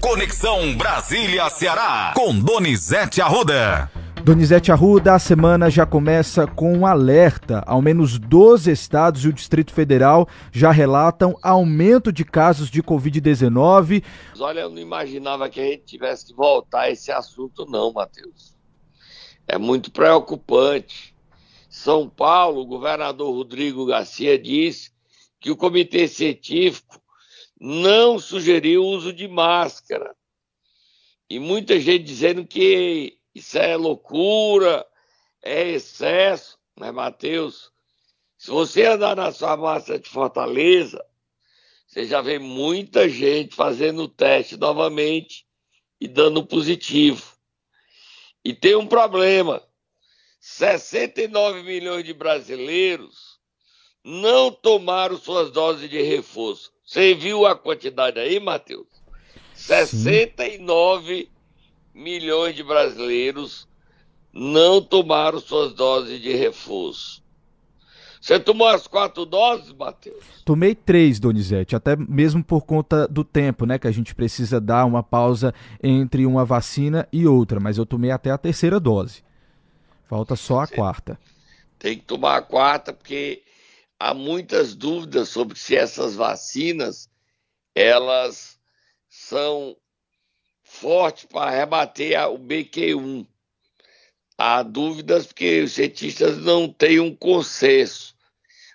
Conexão Brasília-Ceará, com Donizete Arruda. Donizete Arruda, a semana já começa com um alerta. Ao menos 12 estados e o Distrito Federal já relatam aumento de casos de Covid-19. Olha, eu não imaginava que a gente tivesse que voltar a esse assunto, não, Matheus. É muito preocupante. São Paulo, o governador Rodrigo Garcia disse que o comitê científico não sugeriu o uso de máscara. E muita gente dizendo que isso é loucura, é excesso, né, Matheus? Se você andar na sua massa de Fortaleza, você já vê muita gente fazendo o teste novamente e dando positivo. E tem um problema: 69 milhões de brasileiros não tomaram suas doses de reforço. Você viu a quantidade aí, Matheus? 69 Sim. milhões de brasileiros não tomaram suas doses de reforço. Você tomou as quatro doses, Matheus? Tomei três, Donizete, até mesmo por conta do tempo, né? Que a gente precisa dar uma pausa entre uma vacina e outra, mas eu tomei até a terceira dose. Falta só a Você quarta. Tem que tomar a quarta, porque há muitas dúvidas sobre se essas vacinas elas são fortes para rebater o BQ1. Há dúvidas porque os cientistas não têm um consenso.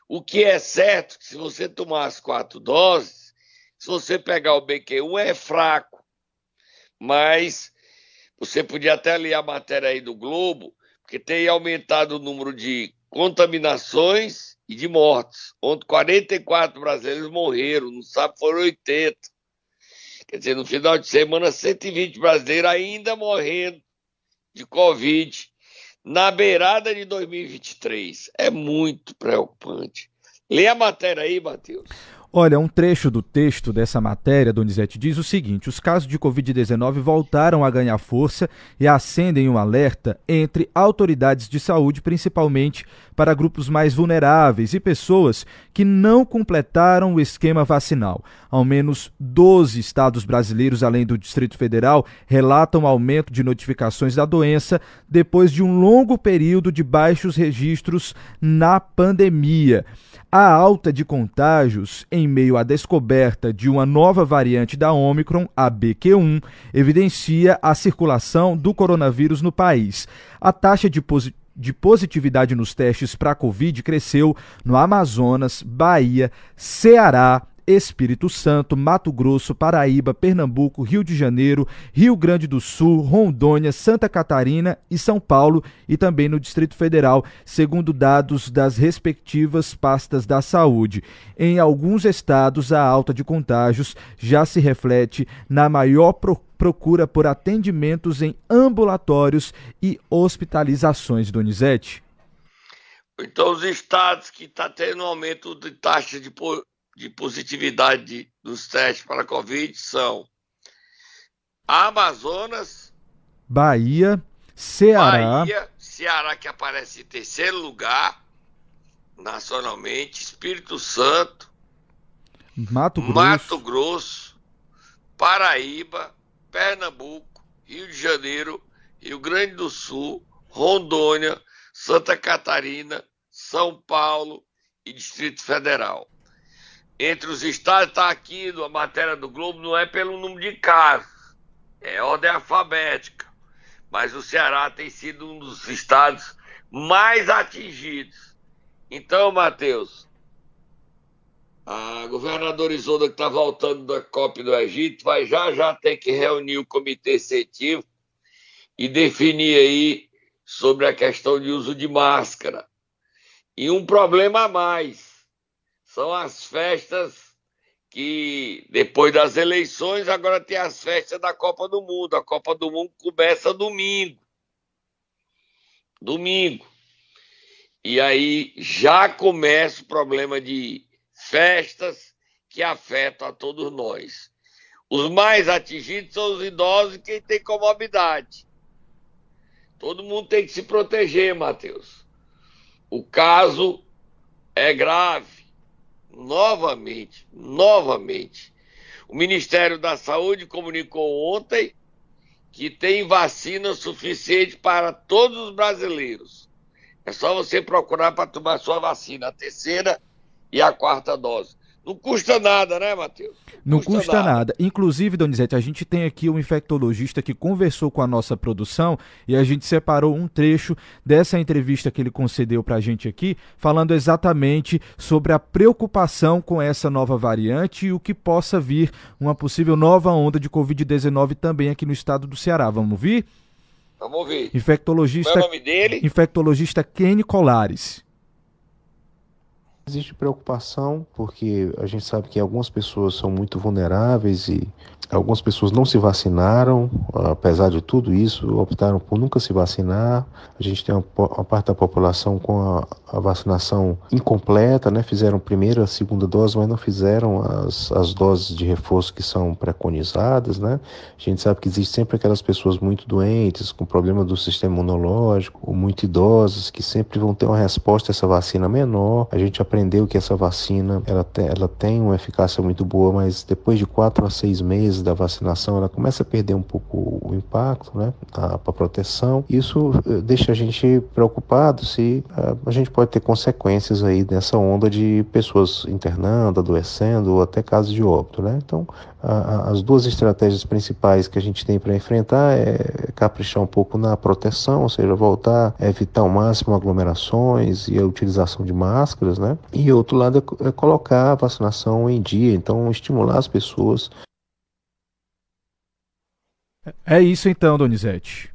O que é certo que se você tomar as quatro doses, se você pegar o BQ1 é fraco. Mas você podia até ler a matéria aí do Globo, porque tem aumentado o número de contaminações e de mortes. Ontem 44 brasileiros morreram, no sábado foram 80. Quer dizer, no final de semana, 120 brasileiros ainda morrendo de Covid na beirada de 2023. É muito preocupante. Lê a matéria aí, Matheus. Olha, um trecho do texto dessa matéria, Donizete, diz o seguinte: os casos de Covid-19 voltaram a ganhar força e acendem um alerta entre autoridades de saúde, principalmente para grupos mais vulneráveis e pessoas que não completaram o esquema vacinal. Ao menos 12 estados brasileiros, além do Distrito Federal, relatam aumento de notificações da doença depois de um longo período de baixos registros na pandemia. A alta de contágios em meio à descoberta de uma nova variante da Omicron, a BQ1, evidencia a circulação do coronavírus no país. A taxa de, de positividade nos testes para a Covid cresceu no Amazonas, Bahia, Ceará, Espírito Santo, Mato Grosso, Paraíba, Pernambuco, Rio de Janeiro, Rio Grande do Sul, Rondônia, Santa Catarina e São Paulo e também no Distrito Federal, segundo dados das respectivas pastas da saúde. Em alguns estados, a alta de contágios já se reflete na maior procura por atendimentos em ambulatórios e hospitalizações, Donizete. Então, os estados que estão tá tendo aumento de taxa de de positividade dos testes para a Covid são Amazonas, Bahia, Ceará. Bahia, Ceará que aparece em terceiro lugar nacionalmente, Espírito Santo, Mato Grosso, Mato Grosso Paraíba, Pernambuco, Rio de Janeiro, Rio Grande do Sul, Rondônia, Santa Catarina, São Paulo e Distrito Federal entre os estados, está aqui na matéria do Globo, não é pelo número de casos, é ordem alfabética. Mas o Ceará tem sido um dos estados mais atingidos. Então, Matheus, a governadora Isolda, que está voltando da COP do Egito, vai já já ter que reunir o comitê científico e definir aí sobre a questão de uso de máscara. E um problema a mais são as festas que, depois das eleições, agora tem as festas da Copa do Mundo. A Copa do Mundo começa domingo. Domingo. E aí já começa o problema de festas que afetam a todos nós. Os mais atingidos são os idosos e quem tem comorbidade. Todo mundo tem que se proteger, Matheus. O caso é grave novamente, novamente. O Ministério da Saúde comunicou ontem que tem vacina suficiente para todos os brasileiros. É só você procurar para tomar sua vacina, a terceira e a quarta dose. Não custa nada, né, Matheus? Não custa, custa nada. nada. Inclusive, Donizete, a gente tem aqui um infectologista que conversou com a nossa produção e a gente separou um trecho dessa entrevista que ele concedeu para a gente aqui, falando exatamente sobre a preocupação com essa nova variante e o que possa vir uma possível nova onda de Covid-19 também aqui no estado do Ceará. Vamos ouvir? Vamos ouvir. Infectologista, Qual é o nome dele? Infectologista Kenny Colares. Existe preocupação porque a gente sabe que algumas pessoas são muito vulneráveis e algumas pessoas não se vacinaram, apesar de tudo isso, optaram por nunca se vacinar. A gente tem uma, parte da população com a, vacinação incompleta, né? Fizeram primeira, a segunda dose, mas não fizeram as, as doses de reforço que são preconizadas, né? A gente sabe que existe sempre aquelas pessoas muito doentes, com problema do sistema imunológico, ou muito idosas, que sempre vão ter uma resposta a essa vacina menor. A gente aprendeu que essa vacina, ela tem, ela tem uma eficácia muito boa, mas depois de quatro a seis meses da vacinação, ela começa a perder um pouco o impacto, né, a, a proteção. Isso eh, deixa a gente preocupado se a, eh, a gente pode ter consequências aí dessa onda de pessoas internando, adoecendo ou até casos de óbito, né? Então, a, as duas estratégias principais que a gente tem para enfrentar é caprichar um pouco na proteção, ou seja, voltar a evitar ao máximo aglomerações e a utilização de máscaras, né? E outro lado é, é colocar a vacinação em dia, então estimular as pessoas é isso então, Donizete.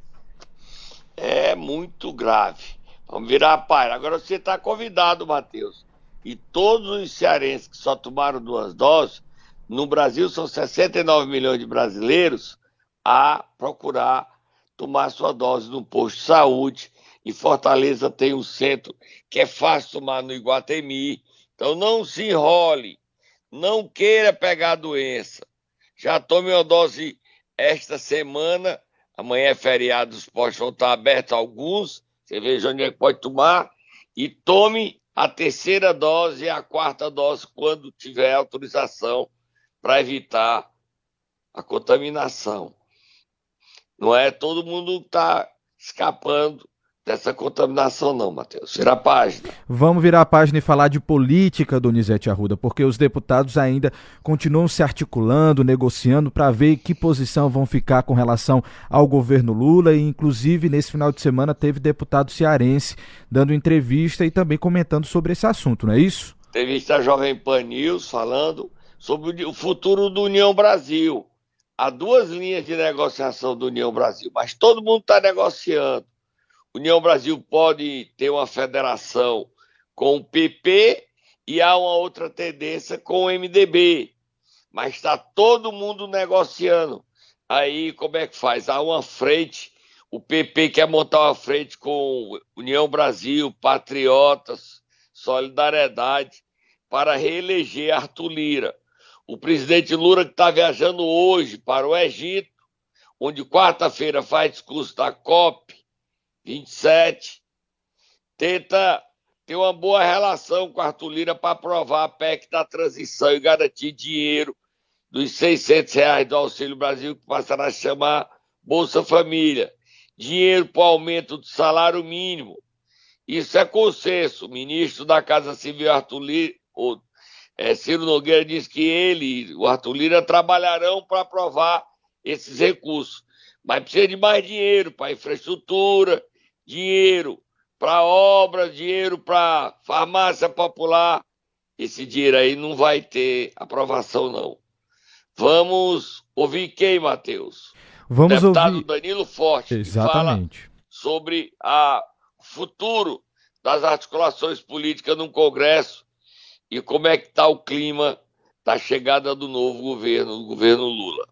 É muito grave. Vamos virar a página. Agora você está convidado, Matheus. E todos os cearenses que só tomaram duas doses, no Brasil são 69 milhões de brasileiros, a procurar tomar sua dose no posto de saúde. Em Fortaleza tem um centro que é fácil tomar no Iguatemi. Então não se enrole, não queira pegar a doença. Já tome uma dose esta semana, amanhã é feriado, os postos vão estar abertos alguns, você veja onde é que pode tomar, e tome a terceira dose e a quarta dose quando tiver autorização para evitar a contaminação. Não é todo mundo está escapando dessa contaminação, não, Matheus. Vira a página. Vamos virar a página e falar de política, Donizete Arruda, porque os deputados ainda continuam se articulando, negociando para ver que posição vão ficar com relação ao governo Lula. E, inclusive, nesse final de semana, teve deputado cearense dando entrevista e também comentando sobre esse assunto, não é isso? Entrevista a Jovem Pan News falando sobre o futuro do União Brasil. Há duas linhas de negociação do União Brasil, mas todo mundo está negociando União Brasil pode ter uma federação com o PP e há uma outra tendência com o MDB. Mas está todo mundo negociando. Aí como é que faz? Há uma frente, o PP quer montar uma frente com União Brasil, Patriotas, Solidariedade, para reeleger Arthur Lira. O presidente Lula que está viajando hoje para o Egito, onde quarta-feira faz discurso da COP, 27, tenta ter uma boa relação com Arthur Lira para aprovar a PEC da transição e garantir dinheiro dos 600 reais do Auxílio Brasil, que passará a chamar Bolsa Família. Dinheiro para o aumento do salário mínimo. Isso é consenso. O ministro da Casa Civil, Arthur Lira, o, é, Ciro Nogueira, disse que ele e o Arthur Lira trabalharão para aprovar esses recursos. Mas precisa de mais dinheiro para infraestrutura, dinheiro para obra, dinheiro para farmácia popular. Esse dinheiro aí não vai ter aprovação, não. Vamos ouvir quem, Matheus? Vamos o deputado ouvir... Danilo Forte, Exatamente. que fala sobre o futuro das articulações políticas no Congresso e como é que está o clima da chegada do novo governo, do governo Lula.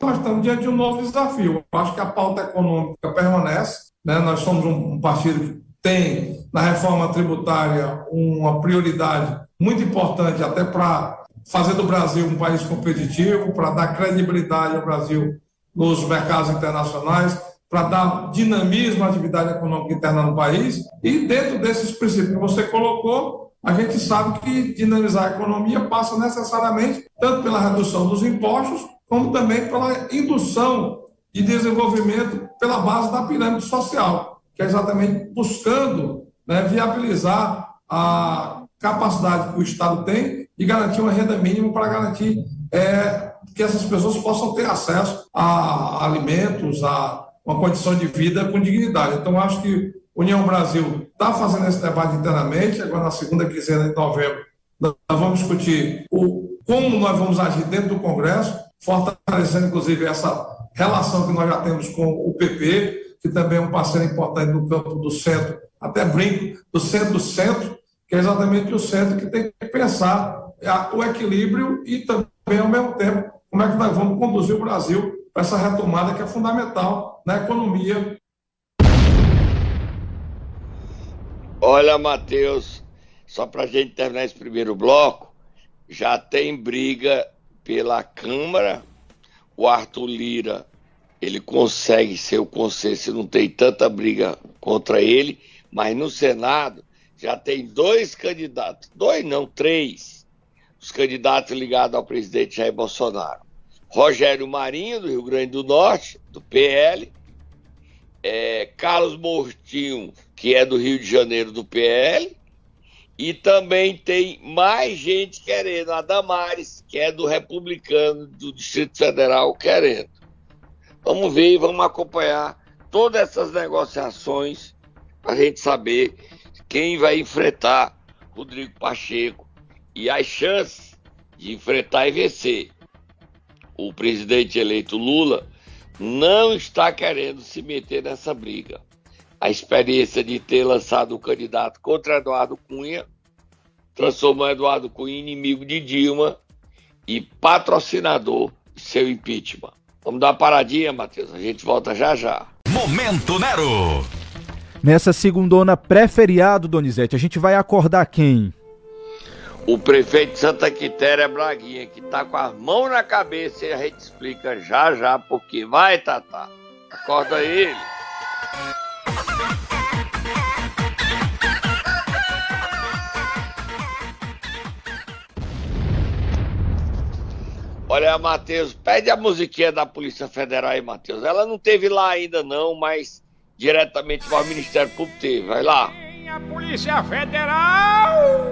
Nós estamos diante de um novo desafio. Acho que a pauta econômica permanece, né? Nós somos um, partido que tem na reforma tributária uma prioridade muito importante até para fazer do Brasil um país competitivo, para dar credibilidade ao Brasil nos mercados internacionais, para dar dinamismo à atividade econômica interna no país. E dentro desses princípios que você colocou, a gente sabe que dinamizar a economia passa necessariamente tanto pela redução dos impostos, como também pela indução de desenvolvimento pela base da pirâmide social, que é exatamente buscando né, viabilizar a capacidade que o Estado tem de garantir uma renda mínima para garantir é, que essas pessoas possam ter acesso a alimentos, a uma condição de vida com dignidade. Então, acho que União Brasil está fazendo esse debate internamente, agora na segunda quinzena de novembro, nós vamos discutir o, como nós vamos agir dentro do Congresso, fortalecendo, inclusive, essa relação que nós já temos com o PP, que também é um parceiro importante no campo do centro, até brinco, do centro-centro, que é exatamente o centro que tem que pensar o equilíbrio e também, ao mesmo tempo, como é que nós vamos conduzir o Brasil para essa retomada que é fundamental na economia Olha, Matheus, só para a gente terminar esse primeiro bloco, já tem briga pela Câmara. O Arthur Lira, ele consegue ser o consenso, não tem tanta briga contra ele, mas no Senado já tem dois candidatos, dois não, três, os candidatos ligados ao presidente Jair Bolsonaro. Rogério Marinho, do Rio Grande do Norte, do PL, é, Carlos Mortinho, que é do Rio de Janeiro, do PL, e também tem mais gente querendo, a Damares, que é do Republicano do Distrito Federal, querendo. Vamos ver e vamos acompanhar todas essas negociações para a gente saber quem vai enfrentar Rodrigo Pacheco e as chances de enfrentar e vencer. O presidente eleito Lula não está querendo se meter nessa briga. A experiência de ter lançado o candidato contra Eduardo Cunha transformou Eduardo Cunha em inimigo de Dilma e patrocinador de seu impeachment. Vamos dar uma paradinha, Matheus. A gente volta já já. Momento Nero! Nessa segundona pré-feriado, Donizete, a gente vai acordar quem? o prefeito de Santa Quitéria Braguinha, que tá com as mãos na cabeça e a gente explica já já porque. Vai, Tata. Acorda ele. Olha, Matheus, pede a musiquinha da Polícia Federal aí, Matheus. Ela não teve lá ainda não, mas diretamente para o Ministério Público teve. Vai lá. A Polícia Federal!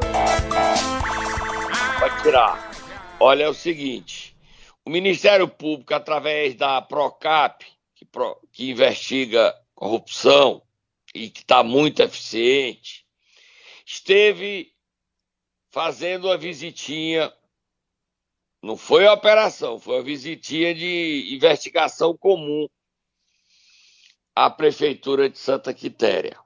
Pode tirar. Olha, é o seguinte: o Ministério Público, através da PROCAP, que, pro, que investiga corrupção e que está muito eficiente, esteve fazendo uma visitinha. Não foi a operação, foi uma visitinha de investigação comum à Prefeitura de Santa Quitéria.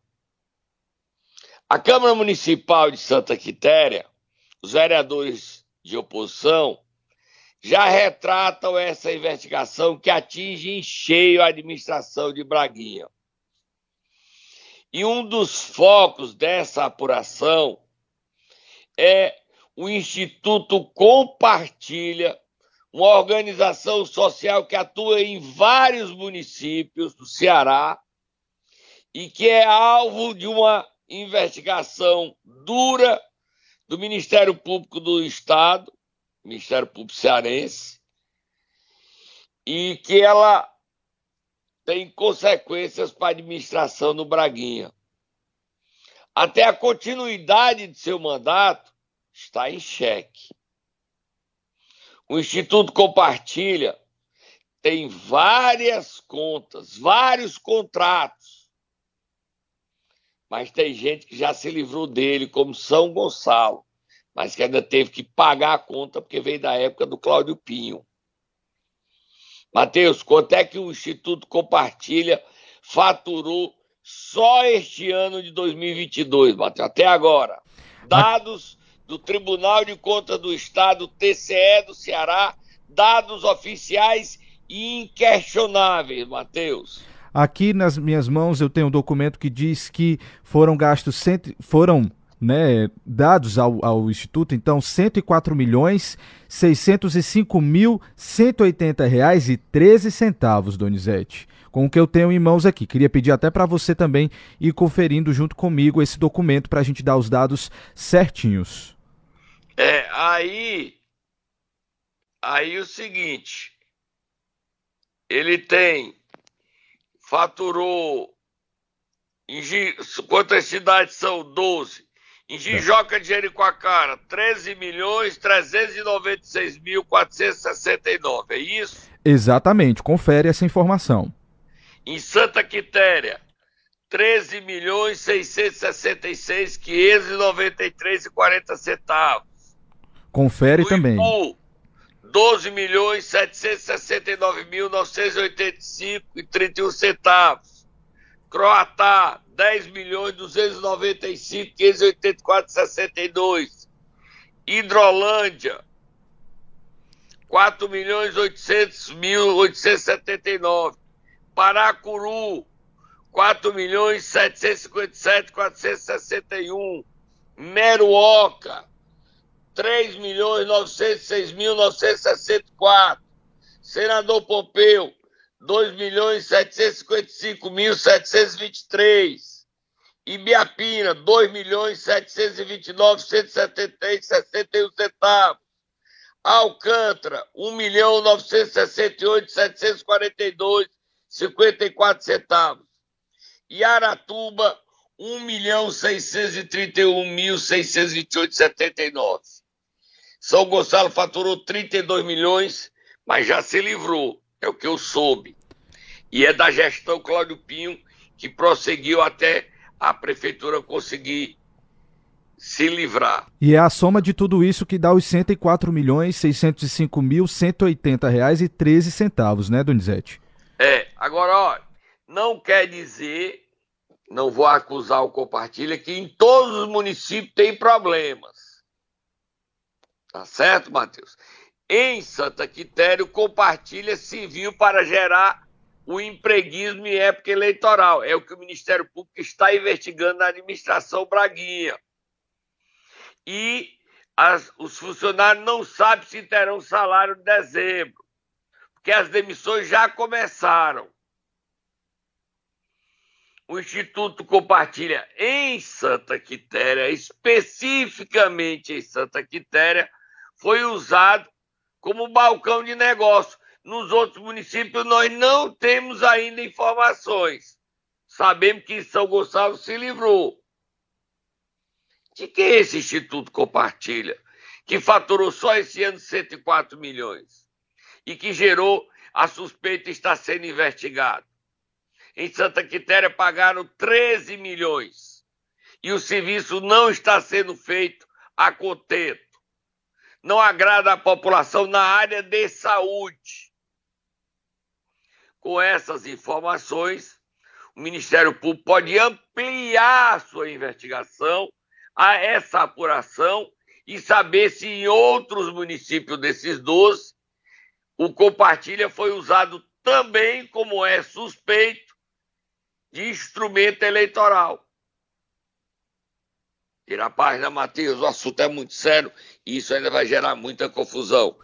A Câmara Municipal de Santa Quitéria os vereadores de oposição já retratam essa investigação que atinge em cheio a administração de Braguinha. E um dos focos dessa apuração é o Instituto Compartilha, uma organização social que atua em vários municípios do Ceará e que é alvo de uma investigação dura do Ministério Público do Estado, Ministério Público Cearense, e que ela tem consequências para a administração no Braguinha. Até a continuidade de seu mandato está em xeque. O Instituto Compartilha tem várias contas, vários contratos mas tem gente que já se livrou dele, como São Gonçalo, mas que ainda teve que pagar a conta porque veio da época do Cláudio Pinho. Matheus, quanto é que o Instituto Compartilha faturou só este ano de 2022, Matheus? Até agora. Dados do Tribunal de Contas do Estado, TCE do Ceará, dados oficiais inquestionáveis, Matheus. Aqui nas minhas mãos eu tenho um documento que diz que foram gastos cento, foram né, dados ao, ao Instituto, então, 104 milhões 605 mil 180 reais e 13 centavos, Donizete. Com o que eu tenho em mãos aqui. Queria pedir até para você também ir conferindo junto comigo esse documento para a gente dar os dados certinhos. É, aí. Aí o seguinte. Ele tem. Faturou. Em, quantas cidades são? 12. Em Jijoca de Jericoacoara, 13 milhões 396 mil 469, é isso? Exatamente, confere essa informação. Em Santa Quitéria, 13 milhões 666 593 e 40 centavos. Confere no também. Ipu, 12 milhões 769 mil 985 e 31 centavos. Croatá, 10 milhões 295 584 62. Hidrolândia 4 milhões 800 mil 879. Paracuru 4 milhões 757 461. Meruoca 3 milhões 906 mil 964. Senador Pompeu 2 milhões 755 mil 723. Ibiapina, 2 milhões 729 173 61 centavos. Alcântara, 1 milhão 968 742 54 centavos. Aratuba, 1 milhão 631 mil 628 79. São Gonçalo faturou 32 milhões, mas já se livrou é o que eu soube. E é da gestão Cláudio Pinho que prosseguiu até a prefeitura conseguir se livrar. E é a soma de tudo isso que dá os 104 milhões 605 mil 180 reais e 13 centavos, né, Donizete? É, agora, ó, não quer dizer, não vou acusar o compartilha, que em todos os municípios tem problemas. Tá certo, Matheus? em Santa Quitéria, compartilha civil para gerar o empreguismo em época eleitoral. É o que o Ministério Público está investigando na administração Braguinha. E as, os funcionários não sabem se terão salário em dezembro, porque as demissões já começaram. O Instituto compartilha em Santa Quitéria, especificamente em Santa Quitéria, foi usado como balcão de negócio. Nos outros municípios nós não temos ainda informações. Sabemos que São Gonçalo se livrou. De que esse instituto compartilha? Que faturou só esse ano 104 milhões e que gerou a suspeita está sendo investigado. Em Santa Quitéria pagaram 13 milhões e o serviço não está sendo feito a contento não agrada à população na área de saúde. Com essas informações, o Ministério Público pode ampliar sua investigação a essa apuração e saber se em outros municípios desses 12 o compartilha foi usado também, como é suspeito, de instrumento eleitoral. Tira a página, Matheus, o assunto é muito sério e isso ainda vai gerar muita confusão.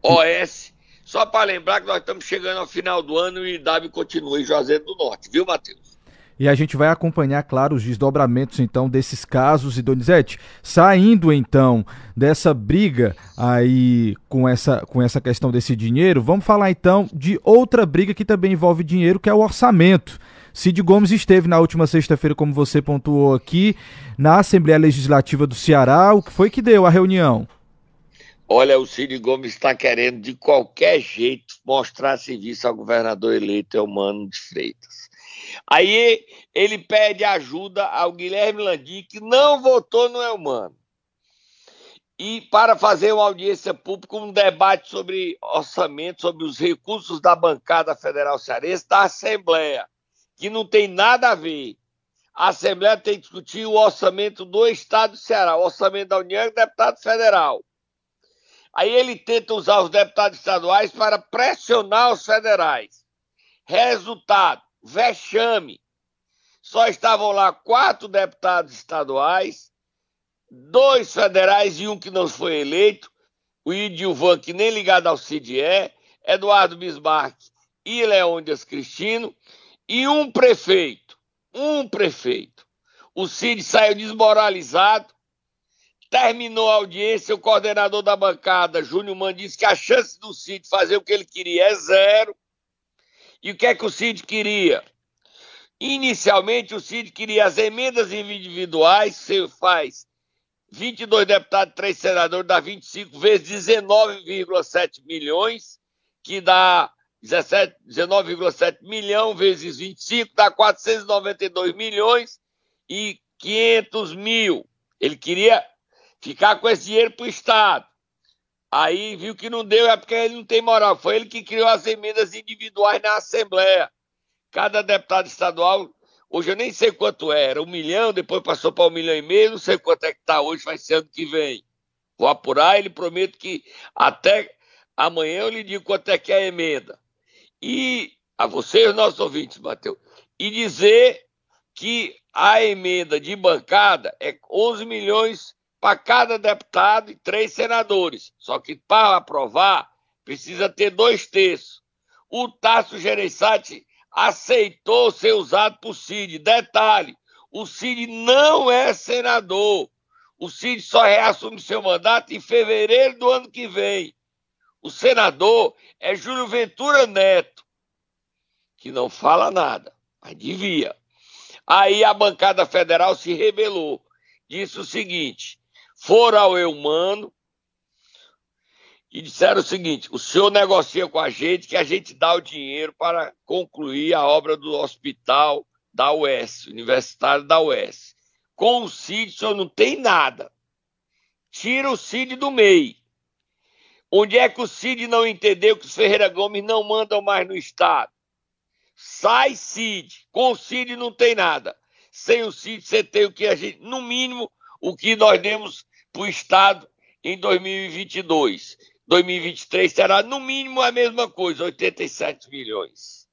OS, só para lembrar que nós estamos chegando ao final do ano e IW continua em Juazeiro do Norte, viu, Matheus? E a gente vai acompanhar, claro, os desdobramentos então desses casos e Donizete, saindo então dessa briga aí com essa, com essa questão desse dinheiro, vamos falar então de outra briga que também envolve dinheiro, que é o orçamento. Cid Gomes esteve na última sexta-feira, como você pontuou aqui, na Assembleia Legislativa do Ceará. O que foi que deu a reunião? Olha, o Cid Gomes está querendo de qualquer jeito mostrar serviço ao governador eleito Eumano de Freitas. Aí ele pede ajuda ao Guilherme Landim, que não votou no Eumano. E para fazer uma audiência pública, um debate sobre orçamento, sobre os recursos da bancada federal cearense da Assembleia que não tem nada a ver. A Assembleia tem que discutir o orçamento do Estado do Ceará, o orçamento da União e do deputado federal. Aí ele tenta usar os deputados estaduais para pressionar os federais. Resultado: vexame. Só estavam lá quatro deputados estaduais dois federais e um que não foi eleito, o Idilvan, que nem ligado ao CID é, Eduardo Bismarck e Leônidas Cristino, e um prefeito, um prefeito. O Cid saiu desmoralizado, terminou a audiência, o coordenador da bancada, Júnior Man, disse que a chance do Cid fazer o que ele queria é zero. E o que é que o Cid queria? Inicialmente, o Cid queria as emendas individuais, você faz 22 deputados, 3 senadores, dá 25 vezes 19,7 milhões, que dá 19,7 milhão vezes 25, dá 492 milhões e 500 mil. Ele queria ficar com esse dinheiro para o Estado. Aí viu que não deu, é porque ele não tem moral. Foi ele que criou as emendas individuais na Assembleia. Cada deputado estadual, hoje eu nem sei quanto era, um milhão, depois passou para um milhão e meio, não sei quanto é que está hoje, vai ser ano que vem. Vou apurar, ele promete que até amanhã eu lhe digo quanto é que é a emenda. E a vocês, nossos ouvintes, Matheus, e dizer que a emenda de bancada é 11 milhões para cada deputado e três senadores. Só que para aprovar, precisa ter dois terços. O Tasso Gereissati aceitou ser usado por Cid. Detalhe: o Cid não é senador. O Cid só reassume seu mandato em fevereiro do ano que vem. O senador é Júlio Ventura Neto, que não fala nada, mas devia. Aí a bancada federal se rebelou. Disse o seguinte: foram ao Eumano, e disseram o seguinte: o senhor negocia com a gente que a gente dá o dinheiro para concluir a obra do hospital da UES, universitário da UES. Com o CID, o senhor não tem nada. Tira o CID do meio. Onde é que o Cid não entendeu que os Ferreira Gomes não mandam mais no Estado? Sai Cid. Com o Cid não tem nada. Sem o Cid você tem o que a gente, no mínimo, o que nós demos para o Estado em 2022. 2023 será no mínimo a mesma coisa, 87 milhões.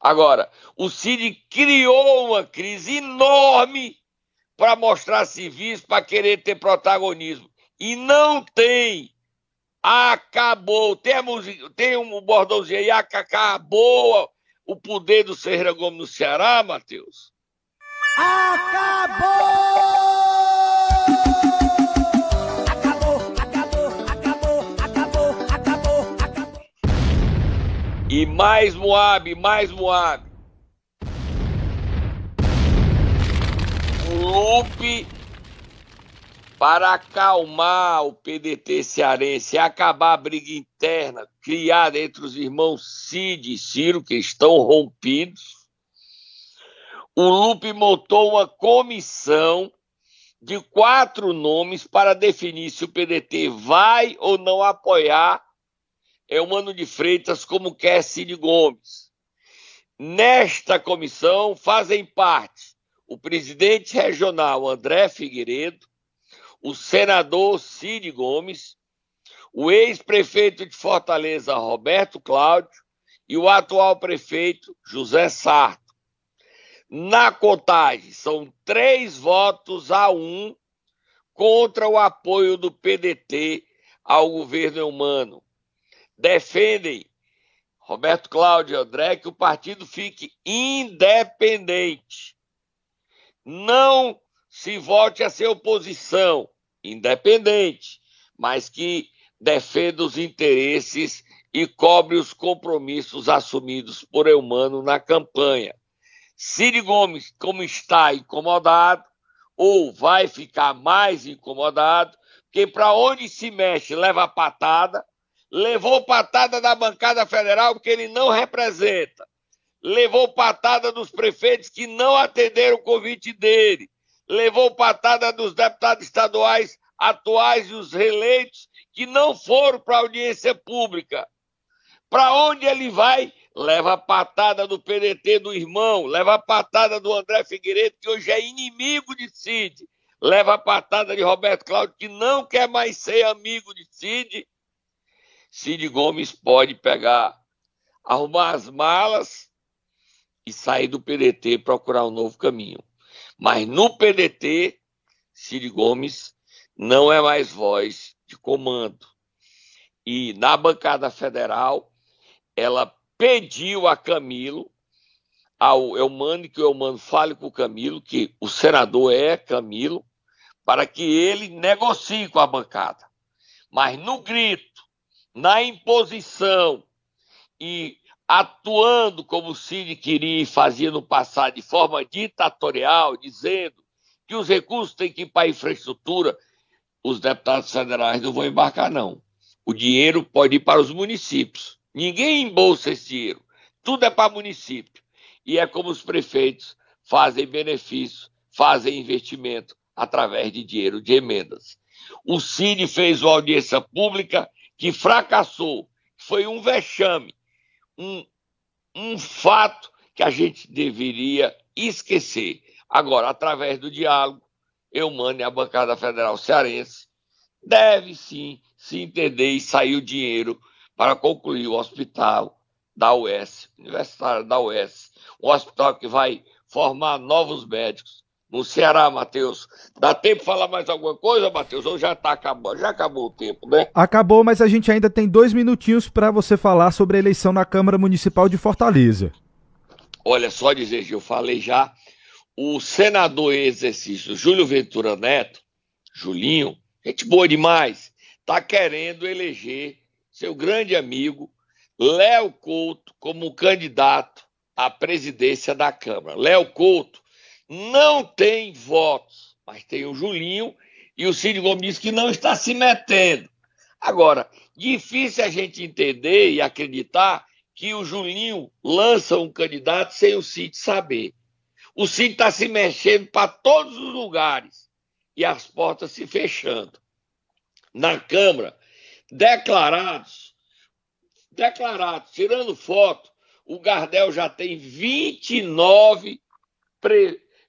Agora, o Cid criou uma crise enorme para mostrar serviço, para querer ter protagonismo. E não tem. Acabou. Tem, a música, tem um bordãozinho aí, acabou o poder do Ferreira Gomes no Ceará, Matheus? Acabou! E mais Moab, mais Moab. O Lupe para acalmar o PDT cearense acabar a briga interna criada entre os irmãos Cid e Ciro, que estão rompidos, o Lupe montou uma comissão de quatro nomes para definir se o PDT vai ou não apoiar é o Mano de Freitas, como quer Cid Gomes. Nesta comissão fazem parte o presidente regional André Figueiredo, o senador Cid Gomes, o ex-prefeito de Fortaleza Roberto Cláudio e o atual prefeito José Sarto. Na contagem, são três votos a um contra o apoio do PDT ao governo humano defendem, Roberto Cláudio e André, que o partido fique independente. Não se vote a ser oposição, independente, mas que defenda os interesses e cobre os compromissos assumidos por Eumano na campanha. Ciro Gomes, como está incomodado, ou vai ficar mais incomodado, porque para onde se mexe leva patada, levou patada da bancada federal porque ele não representa, levou patada dos prefeitos que não atenderam o convite dele, levou patada dos deputados estaduais atuais e os reeleitos que não foram para a audiência pública. Para onde ele vai? Leva a patada do PDT do irmão, leva a patada do André Figueiredo, que hoje é inimigo de Cid, leva a patada de Roberto Cláudio, que não quer mais ser amigo de Cid, Cid Gomes pode pegar, arrumar as malas e sair do PDT e procurar um novo caminho. Mas no PDT, Cid Gomes não é mais voz de comando. E na bancada federal, ela pediu a Camilo, ao Eumano, que o Eumano fale com o Camilo, que o senador é Camilo, para que ele negocie com a bancada. Mas no grito, na imposição e atuando como o Cid queria e fazia no passado, de forma ditatorial, dizendo que os recursos têm que ir para a infraestrutura, os deputados federais não vão embarcar, não. O dinheiro pode ir para os municípios. Ninguém embolsa esse dinheiro. Tudo é para município. E é como os prefeitos fazem benefício, fazem investimento através de dinheiro de emendas. O Cine fez uma audiência pública que fracassou. Foi um vexame, um, um fato que a gente deveria esquecer. Agora, através do diálogo, eu mando a bancada federal cearense deve sim se entender e sair o dinheiro para concluir o hospital da UES, universitário da UES, um hospital que vai formar novos médicos no Ceará, Matheus. Dá tempo de falar mais alguma coisa, Matheus? Ou já tá acabando? Já acabou o tempo, né? Acabou, mas a gente ainda tem dois minutinhos para você falar sobre a eleição na Câmara Municipal de Fortaleza. Olha, só dizer que eu falei já o senador em exercício Júlio Ventura Neto, Julinho, gente boa demais, está querendo eleger seu grande amigo Léo Couto como candidato à presidência da Câmara. Léo Couto não tem votos, mas tem o Julinho e o Cid Gomes que não está se metendo. Agora, difícil a gente entender e acreditar que o Julinho lança um candidato sem o Cid saber. O Cid está se mexendo para todos os lugares e as portas se fechando. Na Câmara, declarados, declarados, tirando foto, o Gardel já tem 29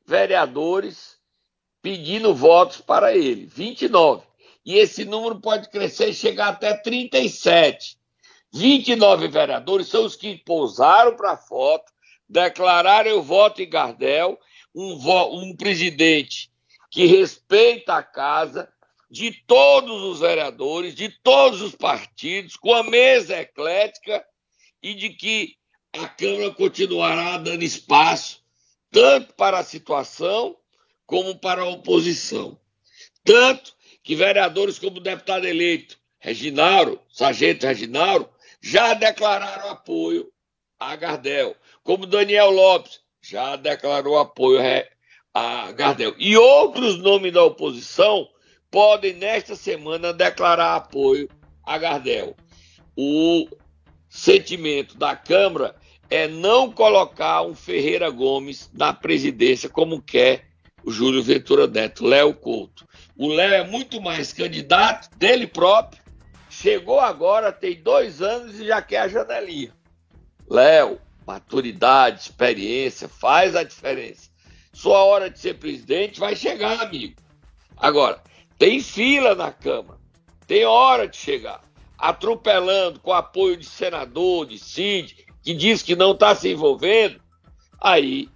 vereadores pedindo votos para ele. 29. E esse número pode crescer e chegar até 37. 29 vereadores são os que pousaram para a foto, declararam o voto em Gardel, um, um presidente que respeita a casa de todos os vereadores, de todos os partidos, com a mesa eclética e de que a Câmara continuará dando espaço tanto para a situação como para a oposição. Tanto que vereadores como o deputado eleito Reginauro, Sargento Reginauro, já declararam apoio a Gardel como Daniel Lopes, já declarou apoio a Gardel. E outros nomes da oposição podem, nesta semana, declarar apoio a Gardel. O sentimento da Câmara é não colocar um Ferreira Gomes na presidência, como quer o Júlio Ventura Neto, Léo Couto. O Léo é muito mais candidato dele próprio, chegou agora, tem dois anos e já quer a janelinha. Léo, maturidade, experiência, faz a diferença. Sua hora de ser presidente vai chegar, amigo. Agora, tem fila na Câmara, tem hora de chegar. Atropelando com apoio de senador, de CID, que diz que não está se envolvendo, aí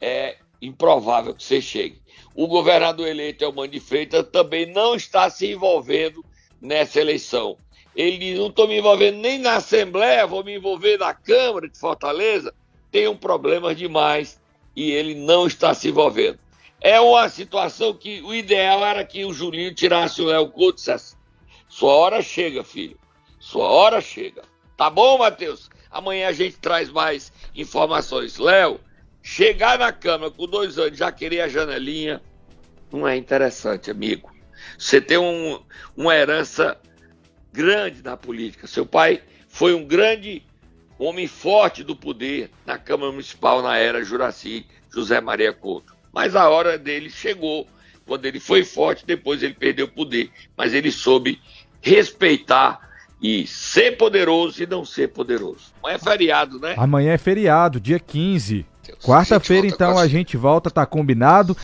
é improvável que você chegue. O governador eleito Elmano de Freitas também não está se envolvendo nessa eleição. Ele diz: não estou me envolvendo nem na Assembleia, vou me envolver na Câmara de Fortaleza. Tenho problemas demais e ele não está se envolvendo. É uma situação que o ideal era que o Julinho tirasse o Léo Couto e dissesse: sua hora chega, filho. Sua hora chega. Tá bom, Matheus? Amanhã a gente traz mais informações. Léo, chegar na Câmara com dois anos já querer a janelinha não é interessante, amigo. Você tem um, uma herança grande na política. Seu pai foi um grande homem forte do poder na Câmara Municipal na era Juraci, José Maria Couto. Mas a hora dele chegou, quando ele foi forte, depois ele perdeu o poder. Mas ele soube respeitar e ser poderoso e não ser poderoso. Amanhã é feriado, né? Amanhã é feriado, dia 15. Quarta-feira, então, a gente volta, tá combinado.